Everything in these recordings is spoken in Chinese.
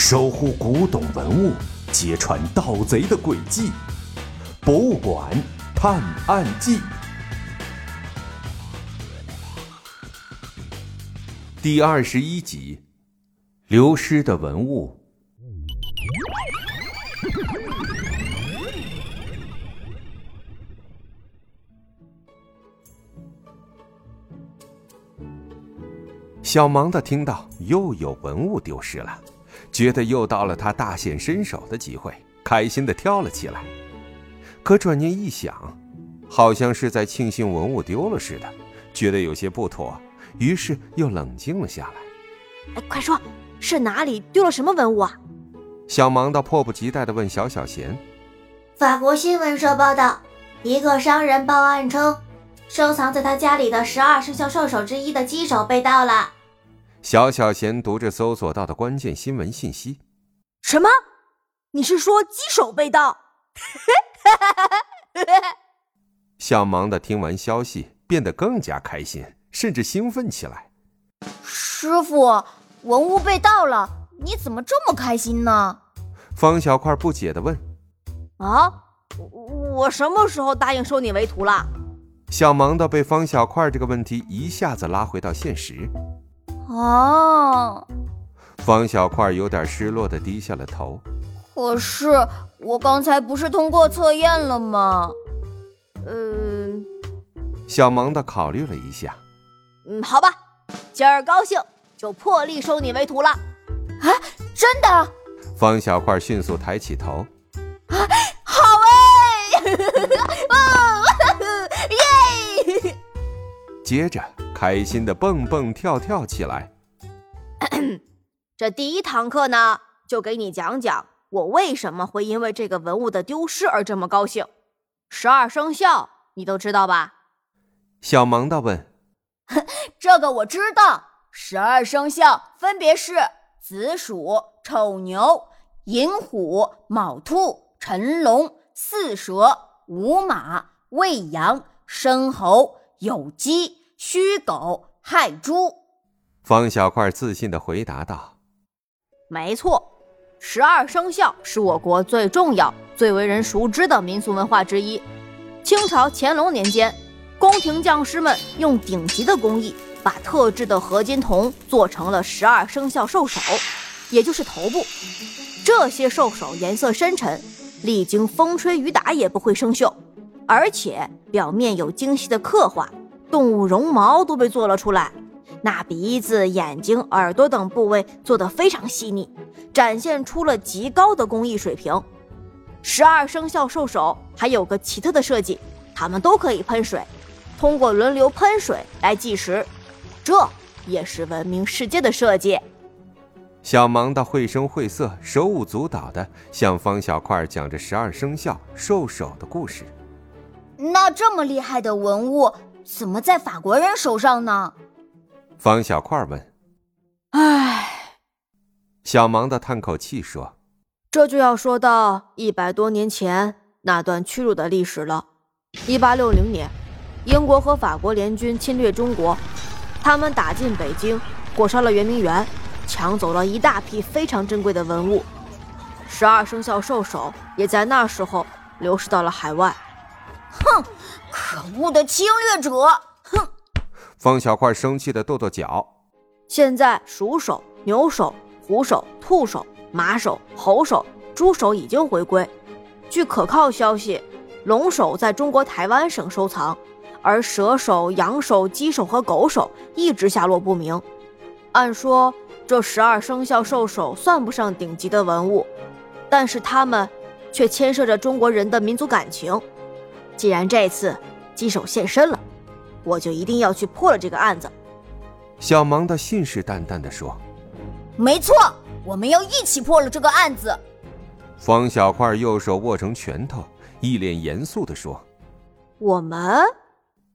守护古董文物，揭穿盗贼的诡计。博物馆探案记第二十一集：流失的文物。小芒的听到又有文物丢失了，觉得又到了他大显身手的机会，开心的跳了起来。可转念一想，好像是在庆幸文物丢了似的，觉得有些不妥，于是又冷静了下来。哎，快说，是哪里丢了什么文物啊？小芒到迫不及待的问小小贤。法国新闻社报道，一个商人报案称，收藏在他家里的十二生肖兽首之一的鸡首被盗了。小小贤读着搜索到的关键新闻信息。什么？你是说鸡手被盗？小芒的听完消息，变得更加开心，甚至兴奋起来。师傅，文物被盗了，你怎么这么开心呢？方小块不解的问。啊，我什么时候答应收你为徒了？小芒的被方小块这个问题一下子拉回到现实。哦，方小块有点失落的低下了头。可是我刚才不是通过测验了吗？嗯，小萌的考虑了一下。嗯，好吧，今儿高兴就破例收你为徒了。啊，真的？方小块迅速抬起头。啊，好哎！接着。开心的蹦蹦跳跳起来。这第一堂课呢，就给你讲讲我为什么会因为这个文物的丢失而这么高兴。十二生肖你都知道吧？小萌的问。这个我知道，十二生肖分别是子鼠、丑牛、寅虎、卯兔、辰龙、巳蛇、午马、未羊、申猴、酉鸡。虚狗害猪，方小块自信的回答道：“没错，十二生肖是我国最重要、最为人熟知的民俗文化之一。清朝乾隆年间，宫廷匠师们用顶级的工艺，把特制的合金铜做成了十二生肖兽首，也就是头部。这些兽首颜色深沉，历经风吹雨打也不会生锈，而且表面有精细的刻画。”动物绒毛都被做了出来，那鼻子、眼睛、耳朵等部位做得非常细腻，展现出了极高的工艺水平。十二生肖兽首还有个奇特的设计，它们都可以喷水，通过轮流喷水来计时，这也是闻名世界的设计。小芒的绘声绘色、手舞足蹈的向方小块讲着十二生肖兽首的故事。那这么厉害的文物。怎么在法国人手上呢？方小块问。唉，小芒的叹口气说：“这就要说到一百多年前那段屈辱的历史了。一八六零年，英国和法国联军侵略中国，他们打进北京，火烧了圆明园，抢走了一大批非常珍贵的文物。十二生肖兽首也在那时候流失到了海外。”哼，可恶的侵略者！哼！方小块生气的跺跺脚。现在鼠首、牛首、虎首、兔首、马首、猴首、猪首已经回归。据可靠消息，龙首在中国台湾省收藏，而蛇首、羊首、鸡首和狗首一直下落不明。按说这十二生肖兽首算不上顶级的文物，但是它们却牵涉着中国人的民族感情。既然这次鸡手现身了，我就一定要去破了这个案子。小芒的信誓旦旦地说：“没错，我们要一起破了这个案子。”方小块右手握成拳头，一脸严肃地说：“我们？”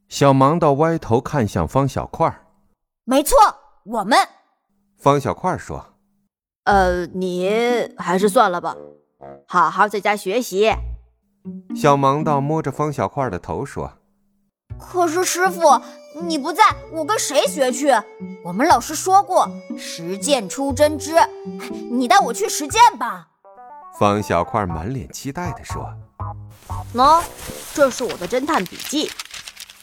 小芒的歪头看向方小块：“没错，我们。”方小块说：“呃，你还是算了吧，好好在家学习。”小盲道摸着方小块的头说：“可是师傅，你不在，我跟谁学去？我们老师说过，实践出真知。你带我去实践吧。方小块满脸期待地说：“喏，这是我的侦探笔记。”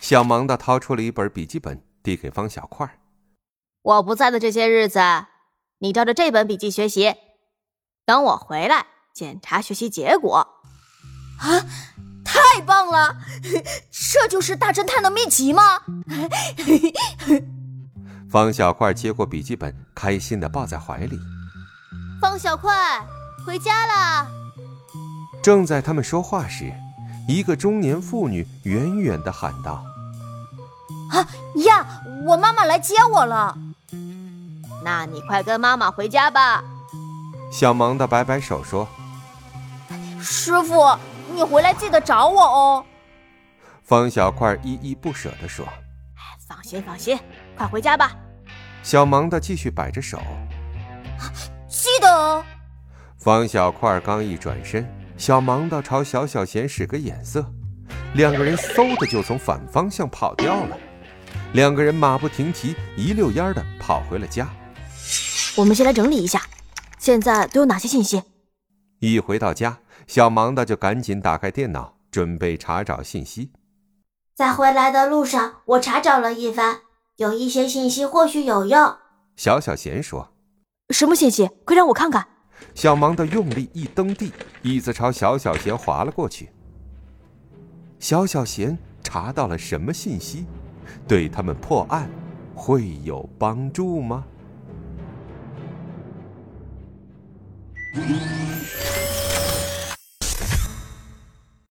小盲道掏出了一本笔记本，递给方小块：“我不在的这些日子，你照着这本笔记学习。等我回来检查学习结果。”啊！太棒了，这就是大侦探的秘籍吗？方小块接过笔记本，开心的抱在怀里。方小块，回家啦！正在他们说话时，一个中年妇女远远的喊道：“啊呀，我妈妈来接我了。”那你快跟妈妈回家吧。小萌的摆摆手说：“师傅。”你回来记得找我哦。方小块依依不舍地说：“放心放心，快回家吧。”小忙的继续摆着手：“记得哦。”方小块刚一转身，小忙的朝小小贤使个眼色，两个人嗖的就从反方向跑掉了。两个人马不停蹄，一溜烟的跑回了家。我们先来整理一下，现在都有哪些信息？一回到家。小忙的就赶紧打开电脑，准备查找信息。在回来的路上，我查找了一番，有一些信息或许有用。小小贤说什么信息？快让我看看。小忙的用力一蹬地，椅子朝小小贤划了过去。小小贤查到了什么信息？对他们破案会有帮助吗？